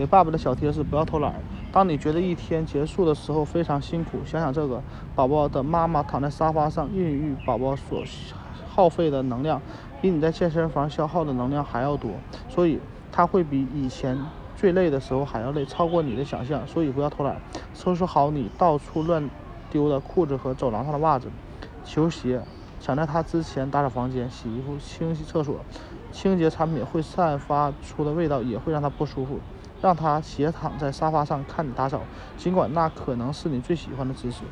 给爸爸的小贴士：不要偷懒。当你觉得一天结束的时候非常辛苦，想想这个宝宝的妈妈躺在沙发上孕育宝宝所耗费的能量，比你在健身房消耗的能量还要多，所以他会比以前最累的时候还要累，超过你的想象。所以不要偷懒，收拾好你到处乱丢的裤子和走廊上的袜子、球鞋。想在他之前打扫房间、洗衣服、清洗厕所，清洁产品会散发出的味道也会让他不舒服。让他斜躺在沙发上看你打扫，尽管那可能是你最喜欢的姿势。